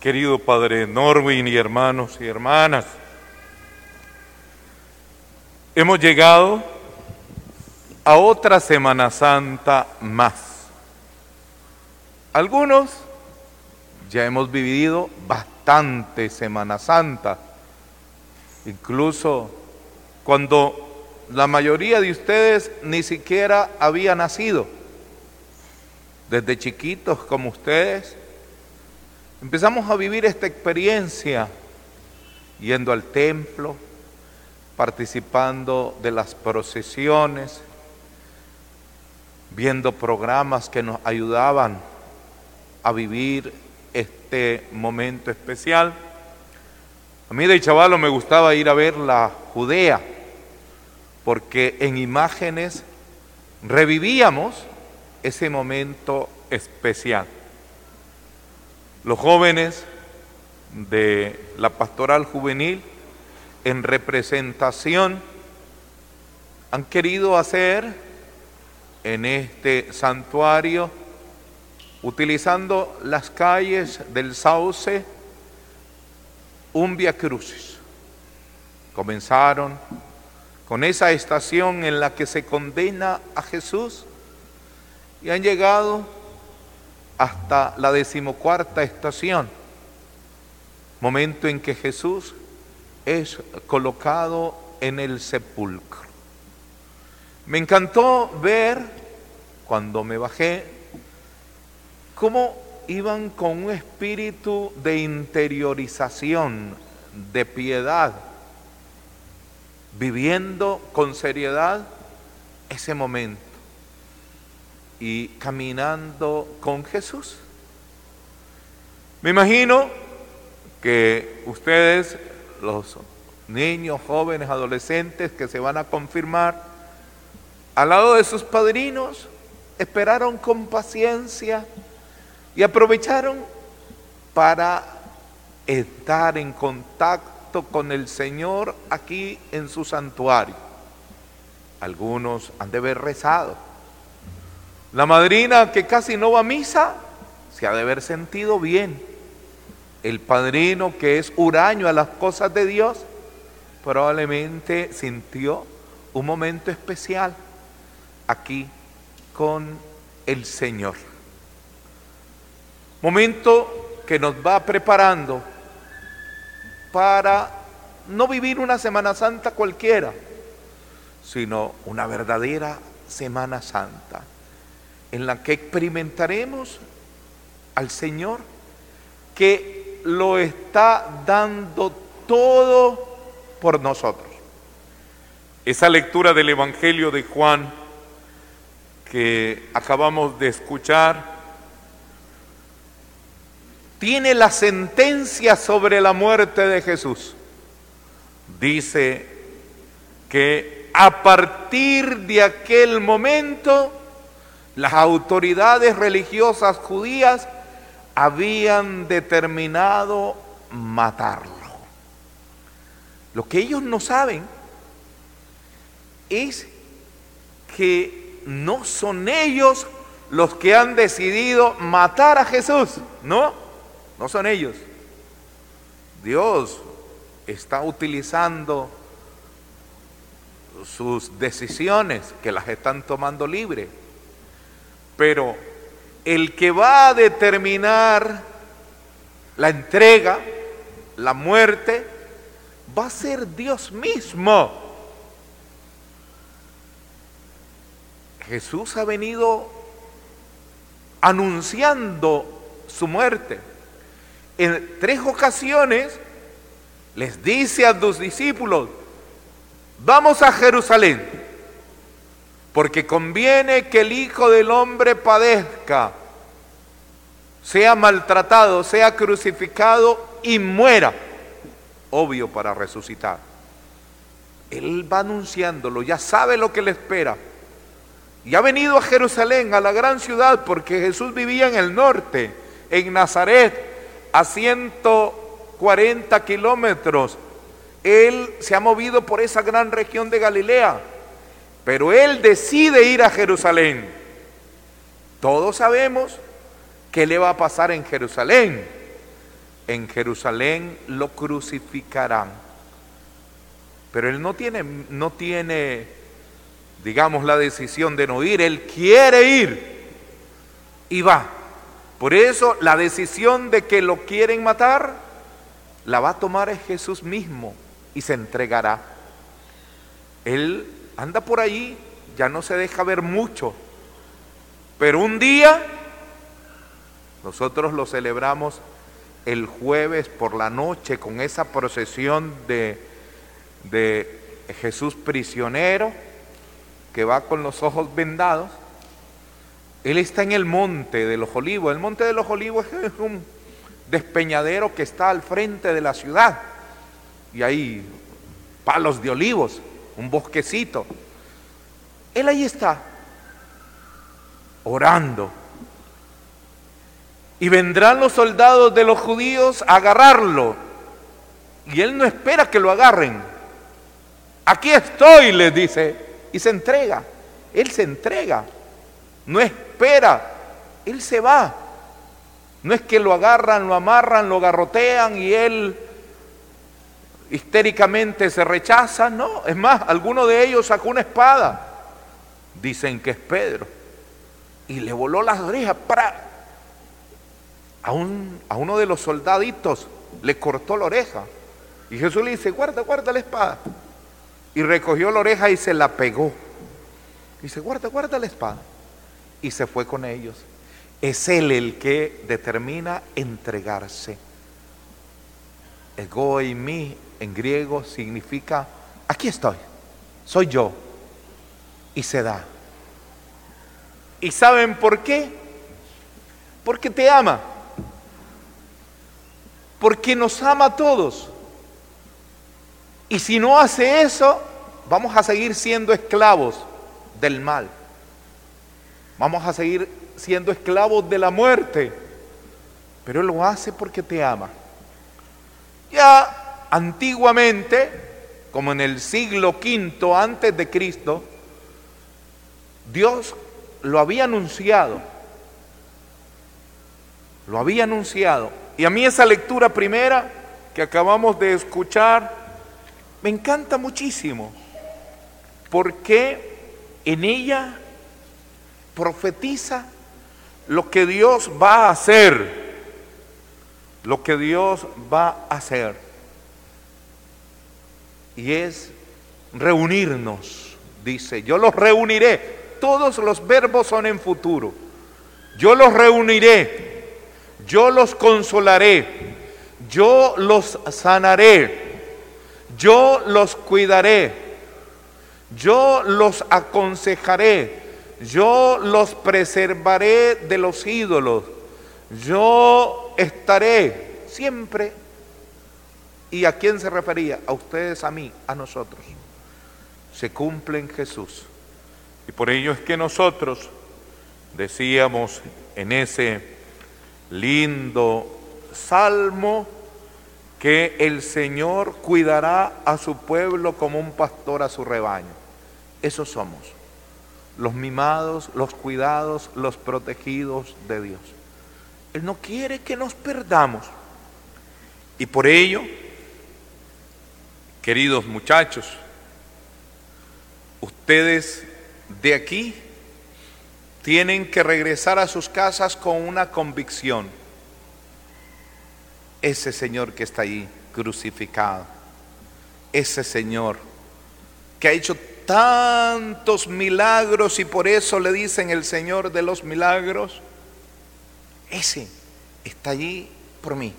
querido Padre Norwin y hermanos y hermanas. Hemos llegado a otra Semana Santa más. Algunos ya hemos vivido bastante Semana Santa, incluso cuando la mayoría de ustedes ni siquiera había nacido. Desde chiquitos como ustedes, Empezamos a vivir esta experiencia yendo al templo, participando de las procesiones, viendo programas que nos ayudaban a vivir este momento especial. A mí de chavalo me gustaba ir a ver la Judea, porque en imágenes revivíamos ese momento especial. Los jóvenes de la pastoral juvenil en representación han querido hacer en este santuario, utilizando las calles del Sauce, un Via Crucis. Comenzaron con esa estación en la que se condena a Jesús y han llegado hasta la decimocuarta estación, momento en que Jesús es colocado en el sepulcro. Me encantó ver, cuando me bajé, cómo iban con un espíritu de interiorización, de piedad, viviendo con seriedad ese momento y caminando con Jesús. Me imagino que ustedes, los niños, jóvenes, adolescentes que se van a confirmar, al lado de sus padrinos, esperaron con paciencia y aprovecharon para estar en contacto con el Señor aquí en su santuario. Algunos han de haber rezado la madrina que casi no va a misa se ha de haber sentido bien. El padrino que es huraño a las cosas de Dios probablemente sintió un momento especial aquí con el Señor. Momento que nos va preparando para no vivir una Semana Santa cualquiera, sino una verdadera Semana Santa en la que experimentaremos al Señor que lo está dando todo por nosotros. Esa lectura del Evangelio de Juan que acabamos de escuchar tiene la sentencia sobre la muerte de Jesús. Dice que a partir de aquel momento las autoridades religiosas judías habían determinado matarlo. Lo que ellos no saben es que no son ellos los que han decidido matar a Jesús, no, no son ellos. Dios está utilizando sus decisiones que las están tomando libre pero el que va a determinar la entrega, la muerte, va a ser Dios mismo. Jesús ha venido anunciando su muerte. En tres ocasiones les dice a sus discípulos, vamos a Jerusalén porque conviene que el Hijo del Hombre padezca, sea maltratado, sea crucificado y muera, obvio para resucitar. Él va anunciándolo, ya sabe lo que le espera. Y ha venido a Jerusalén, a la gran ciudad, porque Jesús vivía en el norte, en Nazaret, a 140 kilómetros. Él se ha movido por esa gran región de Galilea pero él decide ir a Jerusalén. Todos sabemos qué le va a pasar en Jerusalén. en Jerusalén lo crucificarán. Pero él no tiene, no tiene, digamos, la decisión de no ir, él quiere ir y va. Por eso la decisión de que lo quieren matar la va a tomar Jesús mismo y se entregará. Él anda por ahí, ya no se deja ver mucho, pero un día nosotros lo celebramos el jueves por la noche con esa procesión de, de Jesús prisionero que va con los ojos vendados. Él está en el monte de los olivos. El monte de los olivos es un despeñadero que está al frente de la ciudad. Y hay palos de olivos, un bosquecito. Él ahí está, orando. Y vendrán los soldados de los judíos a agarrarlo. Y él no espera que lo agarren. Aquí estoy, les dice. Y se entrega. Él se entrega. No espera. Él se va. No es que lo agarran, lo amarran, lo garrotean y él histéricamente se rechaza. No, es más, alguno de ellos sacó una espada. Dicen que es Pedro. Y le voló las orejas. A, un, a uno de los soldaditos le cortó la oreja. Y Jesús le dice, guarda, guarda la espada. Y recogió la oreja y se la pegó. Y dice, guarda, guarda la espada. Y se fue con ellos. Es Él el que determina entregarse. Ego y mí en griego significa, aquí estoy, soy yo. Y se da. ¿Y saben por qué? Porque te ama. Porque nos ama a todos. Y si no hace eso, vamos a seguir siendo esclavos del mal. Vamos a seguir siendo esclavos de la muerte, pero Él lo hace porque te ama. Ya antiguamente, como en el siglo V antes de Cristo, Dios lo había anunciado. Lo había anunciado. Y a mí esa lectura primera que acabamos de escuchar me encanta muchísimo, porque en ella profetiza lo que Dios va a hacer, lo que Dios va a hacer. Y es reunirnos, dice, yo los reuniré, todos los verbos son en futuro, yo los reuniré, yo los consolaré, yo los sanaré, yo los cuidaré, yo los aconsejaré, yo los preservaré de los ídolos, yo estaré siempre. ¿Y a quién se refería? A ustedes, a mí, a nosotros. Se cumple en Jesús. Y por ello es que nosotros decíamos en ese lindo salmo que el Señor cuidará a su pueblo como un pastor a su rebaño. Eso somos los mimados, los cuidados, los protegidos de Dios. Él no quiere que nos perdamos. Y por ello, queridos muchachos, ustedes de aquí tienen que regresar a sus casas con una convicción. Ese Señor que está ahí crucificado, ese Señor que ha hecho tantos milagros y por eso le dicen el Señor de los milagros, ese está allí por mí.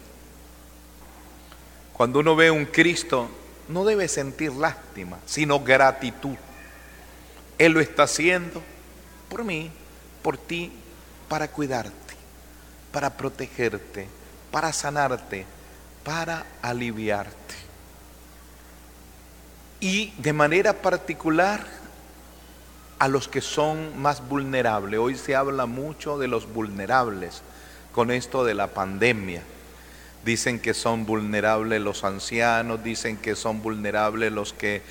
Cuando uno ve un Cristo, no debe sentir lástima, sino gratitud. Él lo está haciendo por mí, por ti, para cuidarte, para protegerte, para sanarte, para aliviarte y de manera particular a los que son más vulnerables. Hoy se habla mucho de los vulnerables con esto de la pandemia. Dicen que son vulnerables los ancianos, dicen que son vulnerables los que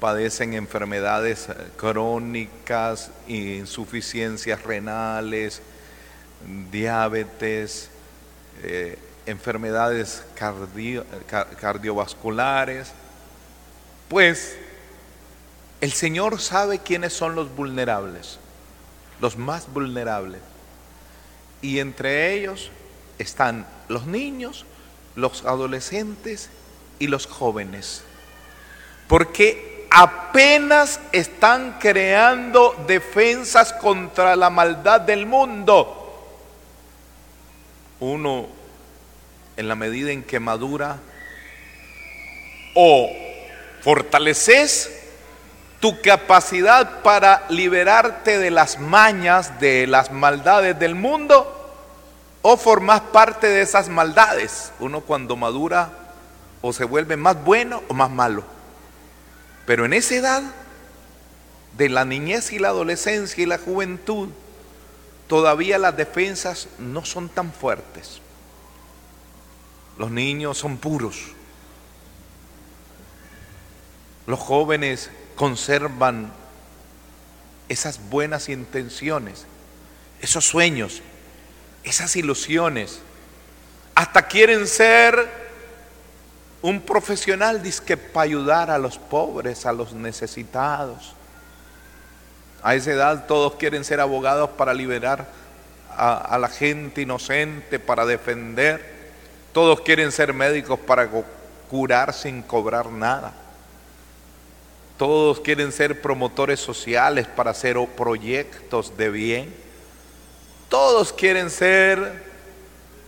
padecen enfermedades crónicas, insuficiencias renales, diabetes, eh, enfermedades cardiovasculares. Pues el Señor sabe quiénes son los vulnerables, los más vulnerables. Y entre ellos están los niños, los adolescentes y los jóvenes. Porque apenas están creando defensas contra la maldad del mundo. Uno, en la medida en que madura, o fortaleces tu capacidad para liberarte de las mañas, de las maldades del mundo, o formas parte de esas maldades. Uno cuando madura o se vuelve más bueno o más malo. Pero en esa edad de la niñez y la adolescencia y la juventud, todavía las defensas no son tan fuertes. Los niños son puros. Los jóvenes conservan esas buenas intenciones, esos sueños, esas ilusiones. Hasta quieren ser un profesional disque para ayudar a los pobres, a los necesitados. A esa edad todos quieren ser abogados para liberar a, la gente inocente, para defender. Todos quieren ser médicos para curar sin cobrar nada. Todos quieren ser promotores sociales para hacer proyectos de bien. Todos quieren ser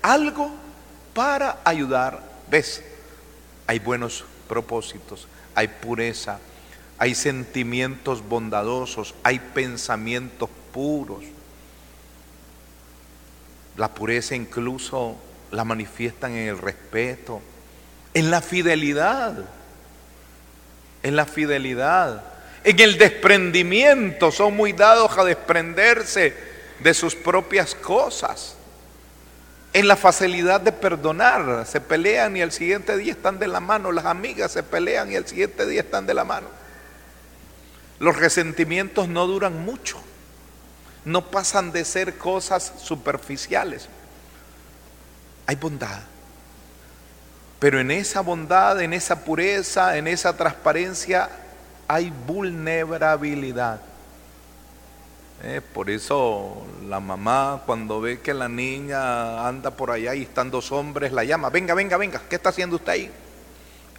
algo para ayudar. ¿Ves? Hay buenos propósitos, hay pureza, hay sentimientos bondadosos, hay pensamientos puros. La pureza incluso la manifiestan en el respeto, en la fidelidad en la fidelidad, en el desprendimiento. Son muy dados a desprenderse de sus propias cosas. En la facilidad de perdonar, se pelean y al siguiente día están de la mano. Las amigas se pelean y al siguiente día están de la mano. Los resentimientos no duran mucho, no pasan de ser cosas superficiales. Hay bondad, pero en esa bondad, en esa pureza, en esa transparencia, hay vulnerabilidad. Eh, por eso la mamá cuando ve que la niña anda por allá y están dos hombres, la llama, venga, venga, venga, ¿qué está haciendo usted ahí?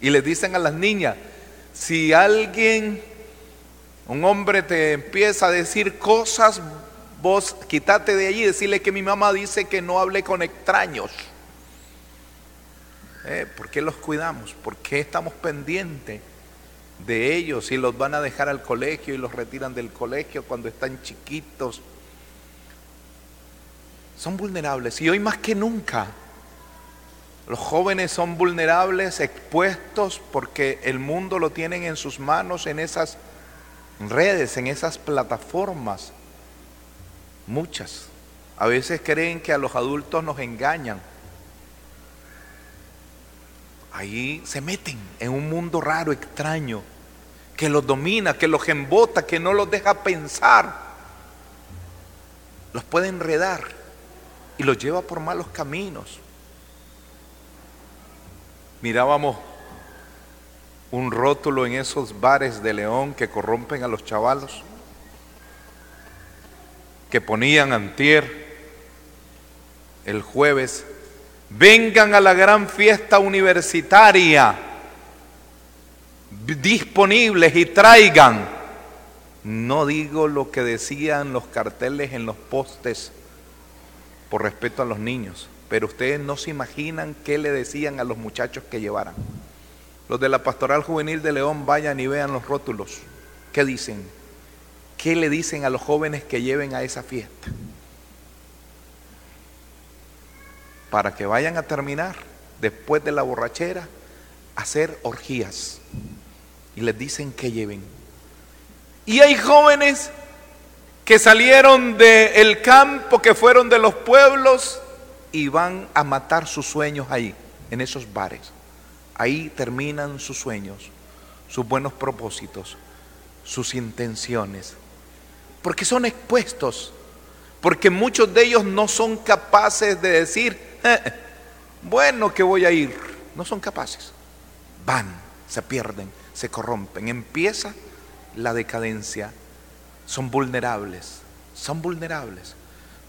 Y le dicen a las niñas, si alguien, un hombre te empieza a decir cosas, vos quítate de allí y decirle que mi mamá dice que no hable con extraños. Eh, ¿Por qué los cuidamos? ¿Por qué estamos pendientes de ellos? Si los van a dejar al colegio y los retiran del colegio cuando están chiquitos. Son vulnerables y hoy más que nunca los jóvenes son vulnerables, expuestos porque el mundo lo tienen en sus manos en esas redes, en esas plataformas. Muchas. A veces creen que a los adultos nos engañan ahí se meten en un mundo raro, extraño, que los domina, que los embota, que no los deja pensar. Los puede enredar y los lleva por malos caminos. Mirábamos un rótulo en esos bares de León que corrompen a los chavalos, que ponían antier el jueves vengan a la gran fiesta universitaria disponibles y traigan. No digo lo que decían los carteles en los postes por respeto a los niños, pero ustedes no se imaginan qué le decían a los muchachos que llevaran. Los de la Pastoral Juvenil de León vayan y vean los rótulos. ¿Qué dicen? ¿Qué le dicen a los jóvenes que lleven a esa fiesta? para que vayan a terminar después de la borrachera hacer orgías. Y les dicen que lleven. Y hay jóvenes que salieron del campo, que fueron de los pueblos y van a matar sus sueños ahí, en esos bares. Ahí terminan sus sueños, sus buenos propósitos, sus intenciones. Porque son expuestos, porque muchos de ellos no son capaces de decir, bueno que voy a ir. No son capaces. Van, se pierden, se corrompen. Empieza la decadencia. Son vulnerables, son vulnerables.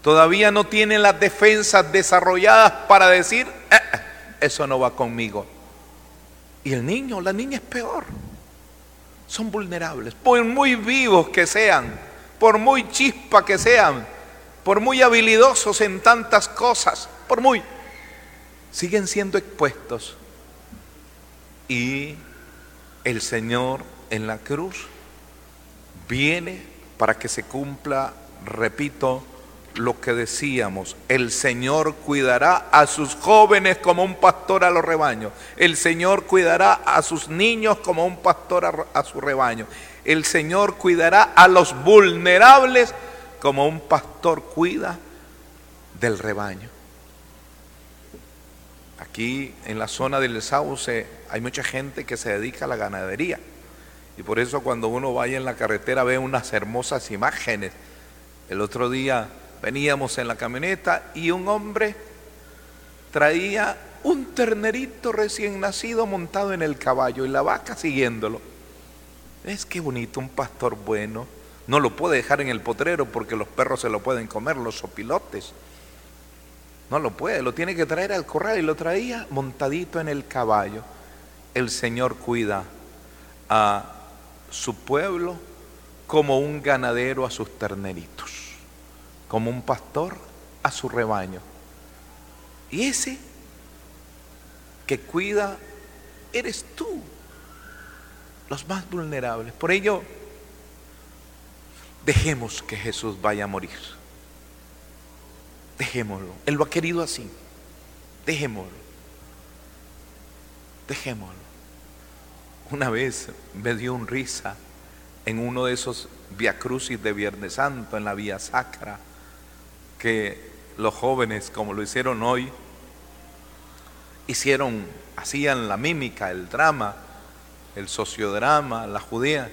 Todavía no tienen las defensas desarrolladas para decir, eh, eh, eso no va conmigo. Y el niño, la niña es peor. Son vulnerables. Por muy vivos que sean, por muy chispa que sean, por muy habilidosos en tantas cosas, por muy, siguen siendo expuestos. Y el Señor en la cruz viene para que se cumpla, repito, lo que decíamos, el Señor cuidará a sus jóvenes como un pastor a los rebaños, el Señor cuidará a sus niños como un pastor a, a su rebaño, el Señor cuidará a los vulnerables como un pastor cuida del rebaño. Aquí en la zona del Sauce hay mucha gente que se dedica a la ganadería. Y por eso cuando uno vaya en la carretera ve unas hermosas imágenes. El otro día veníamos en la camioneta y un hombre traía un ternerito recién nacido montado en el caballo y la vaca siguiéndolo. Es que bonito, un pastor bueno. No lo puede dejar en el potrero porque los perros se lo pueden comer, los sopilotes. No lo puede, lo tiene que traer al corral y lo traía montadito en el caballo. El Señor cuida a su pueblo como un ganadero a sus terneritos, como un pastor a su rebaño. Y ese que cuida eres tú, los más vulnerables. Por ello, dejemos que Jesús vaya a morir. Dejémoslo. Él lo ha querido así. Dejémoslo. Dejémoslo. Una vez me dio un risa en uno de esos viacrucis de Viernes Santo, en la Vía Sacra, que los jóvenes, como lo hicieron hoy, hicieron, hacían la mímica, el drama, el sociodrama, la judía,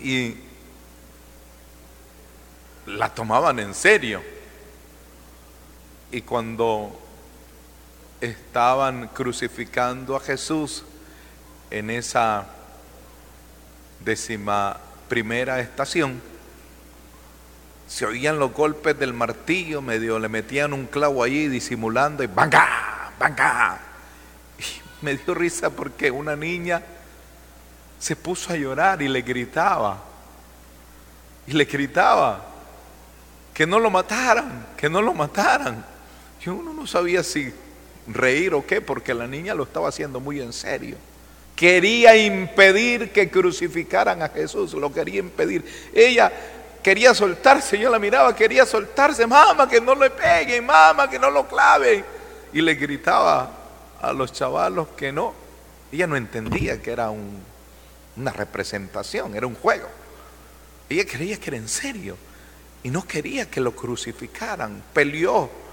y la tomaban en serio. Y cuando estaban crucificando a Jesús en esa décima primera estación, se oían los golpes del martillo, medio le metían un clavo allí disimulando y ¡banga! ¡banga! Y me dio risa porque una niña se puso a llorar y le gritaba. Y le gritaba que no lo mataran, que no lo mataran. Y uno no sabía si reír o qué, porque la niña lo estaba haciendo muy en serio. Quería impedir que crucificaran a Jesús, lo quería impedir. Ella quería soltarse, yo la miraba, quería soltarse, mamá, que no le peguen, mamá, que no lo claven. Y le gritaba a los chavalos que no. Ella no entendía que era una representación, era un juego. Ella creía que era en serio y no quería que lo crucificaran. Peleó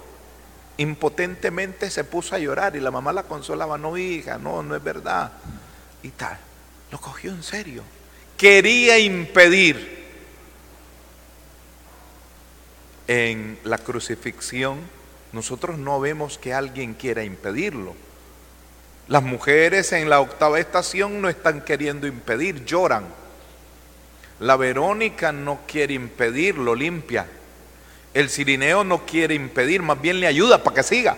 impotentemente, se puso a llorar y la mamá la consolaba, no hija, no, no es verdad y tal. Lo cogió en serio. Quería impedir en la crucifixión. Nosotros no vemos que alguien quiera impedirlo. Las mujeres en la octava estación no están queriendo impedir, lloran. La Verónica no quiere impedirlo, limpia. El Cirineo no quiere impedir, más bien le ayuda para que siga.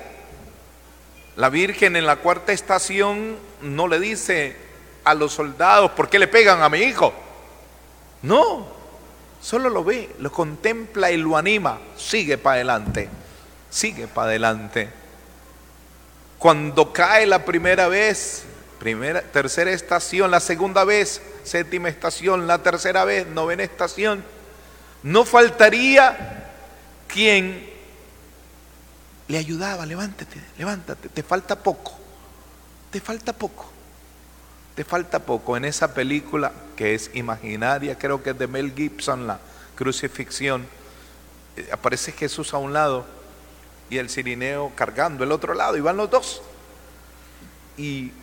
La Virgen en la cuarta estación no le dice, a los soldados, ¿por qué le pegan a mi hijo? No, solo lo ve, lo contempla y lo anima, sigue para adelante, sigue para adelante. Cuando cae la primera vez, primera, tercera estación, la segunda vez, séptima estación, la tercera vez, novena estación, no faltaría quien le ayudaba, levántate, levántate, te falta poco, te falta poco. Te falta poco en esa película que es imaginaria, creo que es de Mel Gibson, la crucifixión. Eh, aparece Jesús a un lado y el sirineo cargando el otro lado y van los dos. Y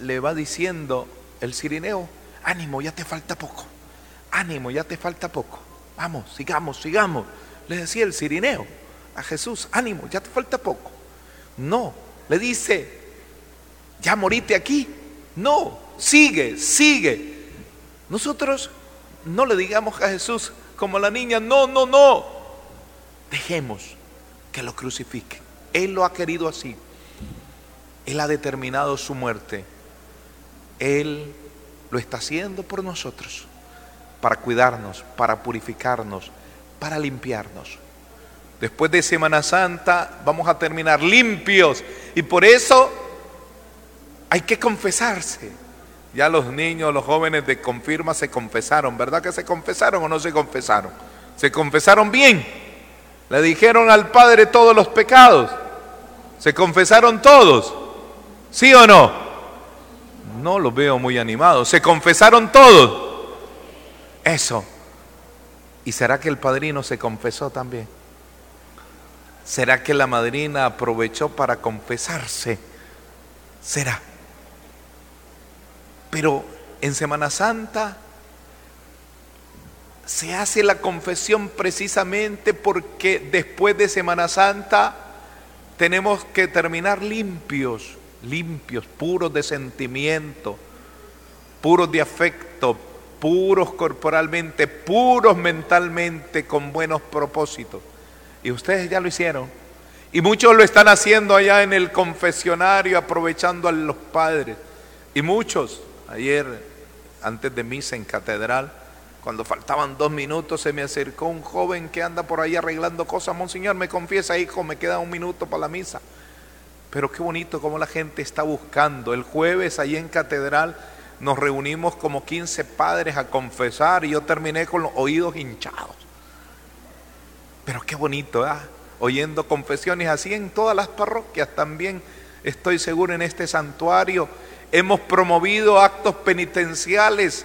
le va diciendo el sirineo, ánimo, ya te falta poco, ánimo, ya te falta poco, vamos, sigamos, sigamos. Le decía el sirineo a Jesús, ánimo, ya te falta poco. No, le dice, ya moriste aquí. No, sigue, sigue. Nosotros no le digamos a Jesús como la niña, no, no, no. Dejemos que lo crucifique. Él lo ha querido así. Él ha determinado su muerte. Él lo está haciendo por nosotros, para cuidarnos, para purificarnos, para limpiarnos. Después de Semana Santa vamos a terminar limpios y por eso hay que confesarse. Ya los niños, los jóvenes de confirma se confesaron, ¿verdad que se confesaron o no se confesaron? Se confesaron bien. Le dijeron al Padre todos los pecados. Se confesaron todos. ¿Sí o no? No los veo muy animados. Se confesaron todos. Eso. ¿Y será que el padrino se confesó también? ¿Será que la madrina aprovechó para confesarse? Será. Pero en Semana Santa se hace la confesión precisamente porque después de Semana Santa tenemos que terminar limpios, limpios, puros de sentimiento, puros de afecto, puros corporalmente, puros mentalmente, con buenos propósitos. Y ustedes ya lo hicieron. Y muchos lo están haciendo allá en el confesionario, aprovechando a los padres. Y muchos Ayer, antes de misa en catedral, cuando faltaban dos minutos, se me acercó un joven que anda por ahí arreglando cosas. Monseñor, me confiesa, hijo, me queda un minuto para la misa. Pero qué bonito como la gente está buscando. El jueves ahí en catedral nos reunimos como 15 padres a confesar y yo terminé con los oídos hinchados. Pero qué bonito, ¿ah? Oyendo confesiones así en todas las parroquias también. Estoy seguro en este santuario Hemos promovido actos penitenciales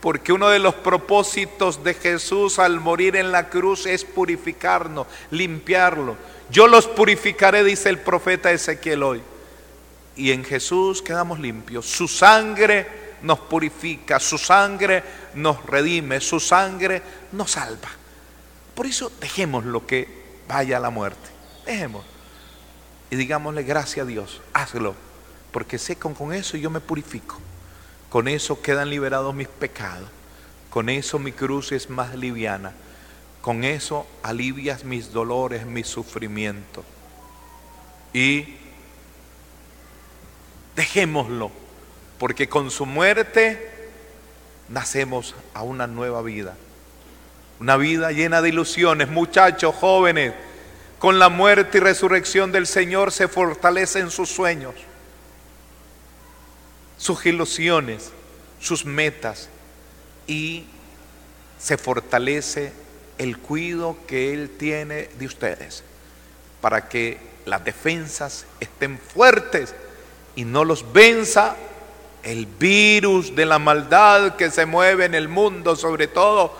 porque uno de los propósitos de Jesús al morir en la cruz es purificarnos, limpiarlo. Yo los purificaré, dice el profeta Ezequiel hoy. Y en Jesús quedamos limpios. Su sangre nos purifica, su sangre nos redime, su sangre nos salva. Por eso dejemos lo que vaya a la muerte. Dejemos. Y digámosle gracias a Dios, hazlo porque sé que con eso yo me purifico. Con eso quedan liberados mis pecados. Con eso mi cruz es más liviana. Con eso alivias mis dolores, mis sufrimientos. Y dejémoslo, porque con su muerte nacemos a una nueva vida. Una vida llena de ilusiones. Muchachos, jóvenes, con la muerte y resurrección del Señor se fortalecen sus sueños sus ilusiones, sus metas y se fortalece el cuidado que Él tiene de ustedes para que las defensas estén fuertes y no los venza el virus de la maldad que se mueve en el mundo, sobre todo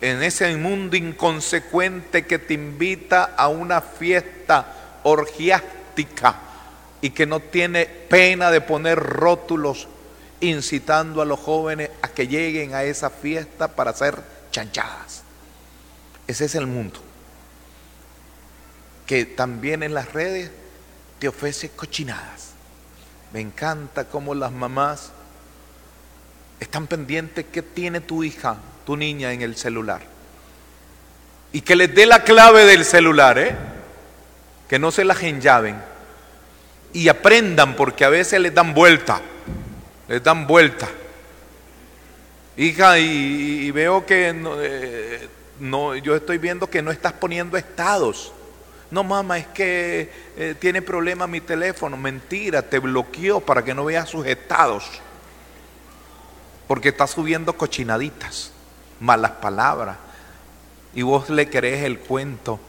en ese mundo inconsecuente que te invita a una fiesta orgiástica y que no tiene pena de poner rótulos incitando a los jóvenes a que lleguen a esa fiesta para hacer chanchadas. Ese es el mundo. Que también en las redes te ofrece cochinadas. Me encanta cómo las mamás están pendientes que tiene tu hija, tu niña en el celular. Y que les dé la clave del celular, ¿eh? Que no se la enllaven y aprendan porque a veces les dan vuelta, les dan vuelta. Hija, y, veo que eh, no, yo estoy viendo que no estás poniendo estados. No, mamá, es que eh, tiene problema mi teléfono. Mentira, te bloqueó para que no veas sus estados. Porque está subiendo cochinaditas, malas palabras. Y vos le crees el cuento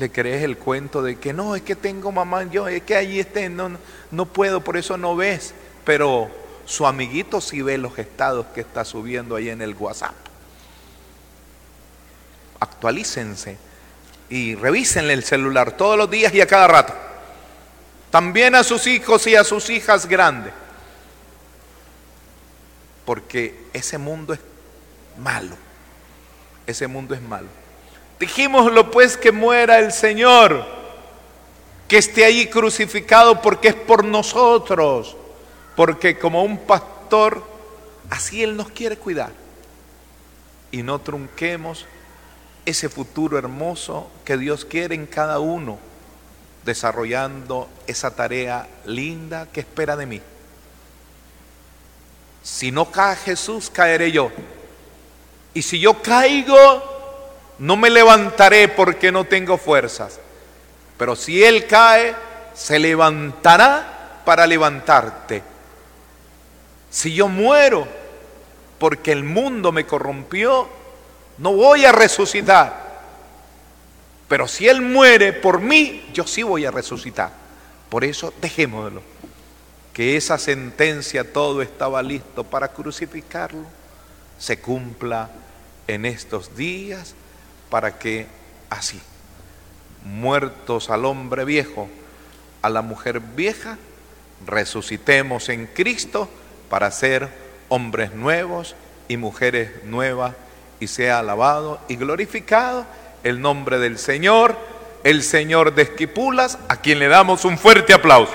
le crees el cuento de que no, es que tengo mamá, yo, es que allí esté, no, no puedo, por eso no ves. Pero su amiguito sí ve los estados que está subiendo ahí en el WhatsApp. Actualícense y revísenle el celular todos los días y a cada rato. También a sus hijos y a sus hijas grandes. Porque ese mundo es malo. Ese mundo es malo. Dijimoslo pues que muera el Señor. que esté ahí crucificado porque es por nosotros, porque como un pastor, así Él nos quiere cuidar. Y no trunquemos ese futuro hermoso que Dios quiere en cada uno, desarrollando esa tarea linda que espera de mí. Si no cae Jesús, caeré yo. Y si yo caigo, no me levantaré porque no tengo fuerzas. Pero si Él cae, se levantará para levantarte. Si yo muero porque el mundo me corrompió, no voy a resucitar. Pero si Él muere por mí, yo sí voy a resucitar. Por eso dejémoslo. Que esa sentencia, todo estaba listo para crucificarlo, se cumpla en estos días para que así muertos al hombre viejo, a la mujer vieja, resucitemos en Cristo para ser hombres nuevos y mujeres nuevas y sea alabado y glorificado el nombre del Señor, el Señor de Esquipulas, a quien le damos un fuerte aplauso.